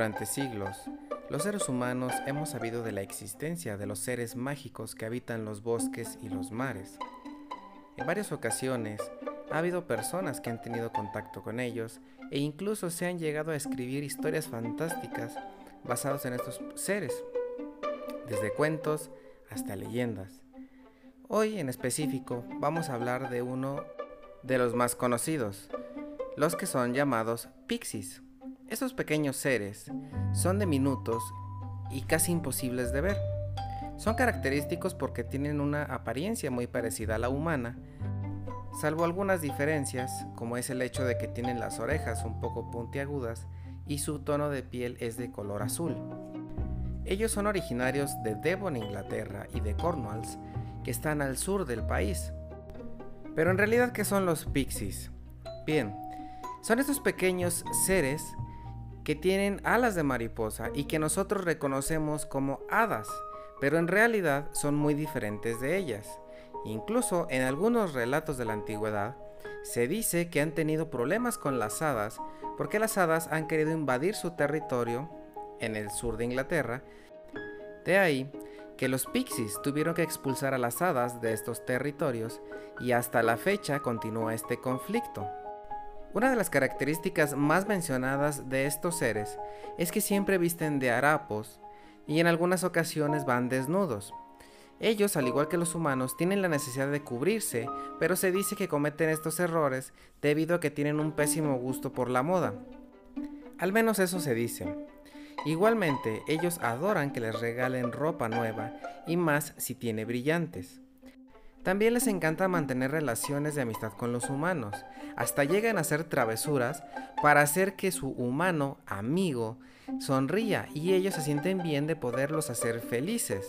Durante siglos, los seres humanos hemos sabido de la existencia de los seres mágicos que habitan los bosques y los mares. En varias ocasiones ha habido personas que han tenido contacto con ellos e incluso se han llegado a escribir historias fantásticas basadas en estos seres, desde cuentos hasta leyendas. Hoy en específico vamos a hablar de uno de los más conocidos, los que son llamados pixies. Estos pequeños seres son diminutos y casi imposibles de ver. Son característicos porque tienen una apariencia muy parecida a la humana, salvo algunas diferencias, como es el hecho de que tienen las orejas un poco puntiagudas y su tono de piel es de color azul. Ellos son originarios de Devon, Inglaterra y de Cornwalls, que están al sur del país. Pero en realidad, ¿qué son los pixies? Bien, son estos pequeños seres que tienen alas de mariposa y que nosotros reconocemos como hadas, pero en realidad son muy diferentes de ellas. Incluso en algunos relatos de la antigüedad, se dice que han tenido problemas con las hadas porque las hadas han querido invadir su territorio en el sur de Inglaterra. De ahí que los pixies tuvieron que expulsar a las hadas de estos territorios y hasta la fecha continúa este conflicto. Una de las características más mencionadas de estos seres es que siempre visten de harapos y en algunas ocasiones van desnudos. Ellos, al igual que los humanos, tienen la necesidad de cubrirse, pero se dice que cometen estos errores debido a que tienen un pésimo gusto por la moda. Al menos eso se dice. Igualmente, ellos adoran que les regalen ropa nueva y más si tiene brillantes. También les encanta mantener relaciones de amistad con los humanos, hasta llegan a hacer travesuras para hacer que su humano amigo sonría y ellos se sienten bien de poderlos hacer felices.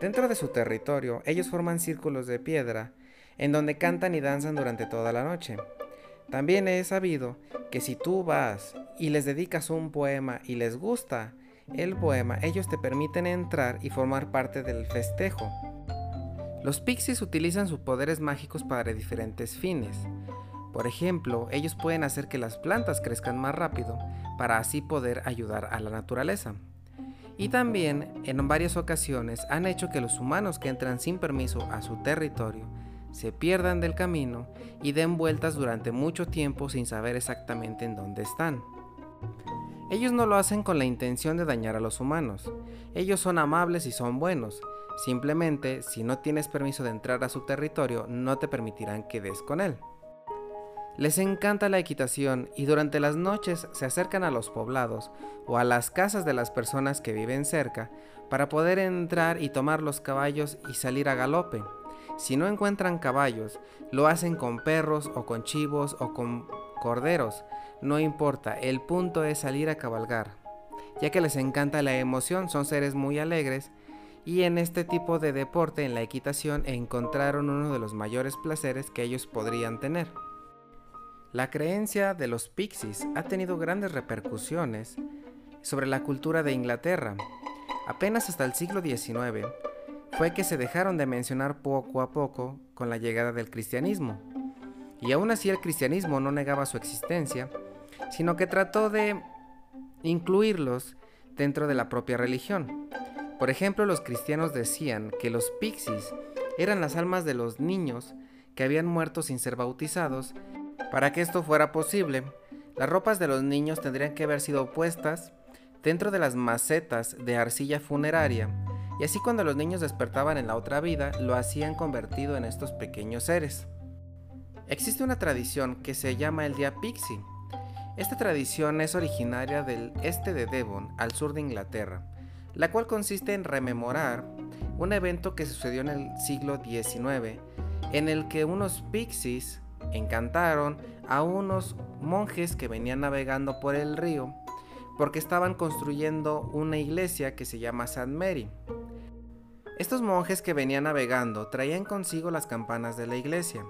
Dentro de su territorio, ellos forman círculos de piedra en donde cantan y danzan durante toda la noche. También he sabido que si tú vas y les dedicas un poema y les gusta el poema, ellos te permiten entrar y formar parte del festejo. Los pixies utilizan sus poderes mágicos para diferentes fines. Por ejemplo, ellos pueden hacer que las plantas crezcan más rápido para así poder ayudar a la naturaleza. Y también, en varias ocasiones, han hecho que los humanos que entran sin permiso a su territorio se pierdan del camino y den vueltas durante mucho tiempo sin saber exactamente en dónde están. Ellos no lo hacen con la intención de dañar a los humanos. Ellos son amables y son buenos, Simplemente, si no tienes permiso de entrar a su territorio, no te permitirán que des con él. Les encanta la equitación y durante las noches se acercan a los poblados o a las casas de las personas que viven cerca para poder entrar y tomar los caballos y salir a galope. Si no encuentran caballos, lo hacen con perros o con chivos o con corderos. No importa, el punto es salir a cabalgar. Ya que les encanta la emoción, son seres muy alegres y en este tipo de deporte, en la equitación, encontraron uno de los mayores placeres que ellos podrían tener. La creencia de los pixies ha tenido grandes repercusiones sobre la cultura de Inglaterra. Apenas hasta el siglo XIX fue que se dejaron de mencionar poco a poco con la llegada del cristianismo. Y aún así el cristianismo no negaba su existencia, sino que trató de incluirlos dentro de la propia religión. Por ejemplo, los cristianos decían que los pixies eran las almas de los niños que habían muerto sin ser bautizados. Para que esto fuera posible, las ropas de los niños tendrían que haber sido puestas dentro de las macetas de arcilla funeraria, y así cuando los niños despertaban en la otra vida, lo hacían convertido en estos pequeños seres. Existe una tradición que se llama el Día Pixie. Esta tradición es originaria del este de Devon, al sur de Inglaterra, la cual consiste en rememorar un evento que sucedió en el siglo XIX, en el que unos pixies encantaron a unos monjes que venían navegando por el río porque estaban construyendo una iglesia que se llama St. Mary. Estos monjes que venían navegando traían consigo las campanas de la iglesia,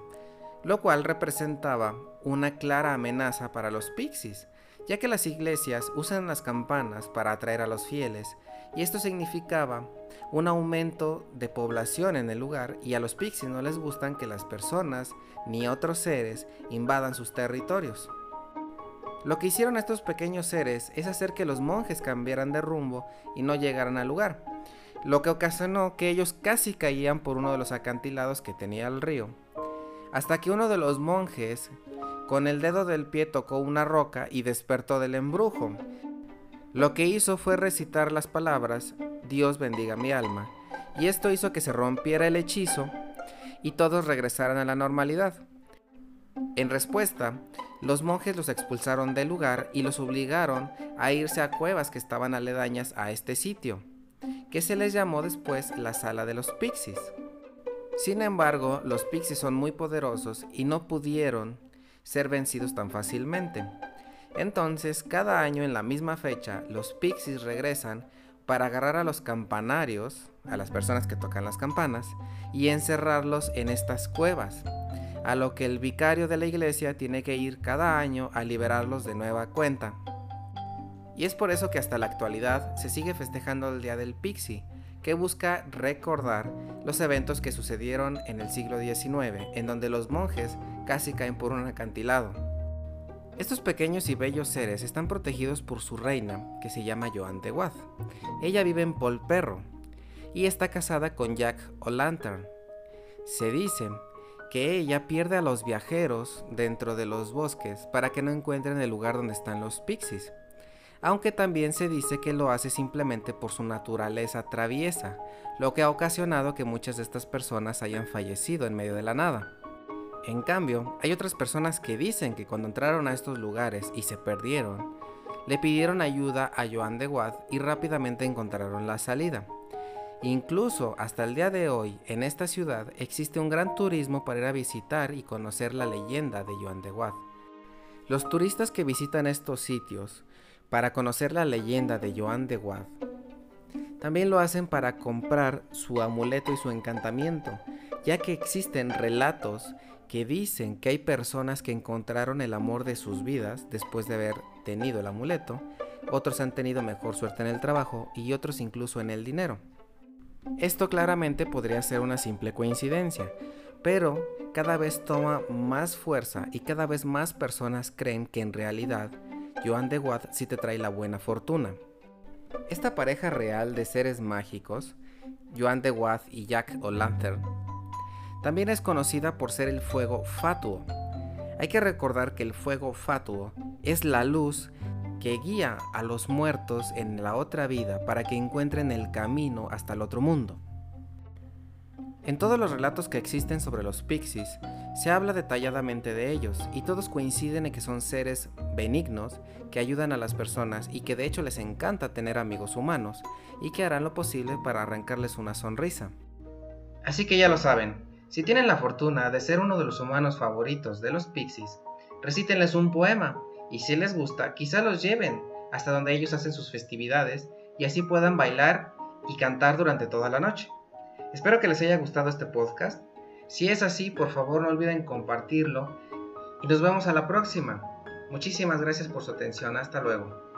lo cual representaba una clara amenaza para los pixies, ya que las iglesias usan las campanas para atraer a los fieles y esto significaba un aumento de población en el lugar y a los pixies no les gustan que las personas ni otros seres invadan sus territorios. Lo que hicieron estos pequeños seres es hacer que los monjes cambiaran de rumbo y no llegaran al lugar, lo que ocasionó que ellos casi caían por uno de los acantilados que tenía el río, hasta que uno de los monjes con el dedo del pie tocó una roca y despertó del embrujo. Lo que hizo fue recitar las palabras Dios bendiga mi alma, y esto hizo que se rompiera el hechizo y todos regresaran a la normalidad. En respuesta, los monjes los expulsaron del lugar y los obligaron a irse a cuevas que estaban aledañas a este sitio, que se les llamó después la sala de los pixies. Sin embargo, los pixies son muy poderosos y no pudieron ser vencidos tan fácilmente. Entonces, cada año en la misma fecha, los pixies regresan para agarrar a los campanarios, a las personas que tocan las campanas, y encerrarlos en estas cuevas, a lo que el vicario de la iglesia tiene que ir cada año a liberarlos de nueva cuenta. Y es por eso que hasta la actualidad se sigue festejando el Día del Pixie, que busca recordar los eventos que sucedieron en el siglo XIX, en donde los monjes casi caen por un acantilado. Estos pequeños y bellos seres están protegidos por su reina, que se llama Joan de Wath. Ella vive en Polperro y está casada con Jack O'Lantern. Se dice que ella pierde a los viajeros dentro de los bosques para que no encuentren el lugar donde están los pixies, aunque también se dice que lo hace simplemente por su naturaleza traviesa, lo que ha ocasionado que muchas de estas personas hayan fallecido en medio de la nada. En cambio, hay otras personas que dicen que cuando entraron a estos lugares y se perdieron, le pidieron ayuda a Joan de Watt y rápidamente encontraron la salida. Incluso hasta el día de hoy, en esta ciudad existe un gran turismo para ir a visitar y conocer la leyenda de Joan de Watt. Los turistas que visitan estos sitios para conocer la leyenda de Joan de Watt también lo hacen para comprar su amuleto y su encantamiento, ya que existen relatos que dicen que hay personas que encontraron el amor de sus vidas después de haber tenido el amuleto, otros han tenido mejor suerte en el trabajo y otros incluso en el dinero. Esto claramente podría ser una simple coincidencia, pero cada vez toma más fuerza y cada vez más personas creen que en realidad Joan de Watt sí te trae la buena fortuna. Esta pareja real de seres mágicos, Joan de Watt y Jack O'Lantern, también es conocida por ser el fuego fatuo. Hay que recordar que el fuego fatuo es la luz que guía a los muertos en la otra vida para que encuentren el camino hasta el otro mundo. En todos los relatos que existen sobre los pixies, se habla detalladamente de ellos y todos coinciden en que son seres benignos que ayudan a las personas y que de hecho les encanta tener amigos humanos y que harán lo posible para arrancarles una sonrisa. Así que ya lo saben, si tienen la fortuna de ser uno de los humanos favoritos de los pixies, recítenles un poema y si les gusta, quizá los lleven hasta donde ellos hacen sus festividades y así puedan bailar y cantar durante toda la noche. Espero que les haya gustado este podcast. Si es así, por favor no olviden compartirlo y nos vemos a la próxima. Muchísimas gracias por su atención. Hasta luego.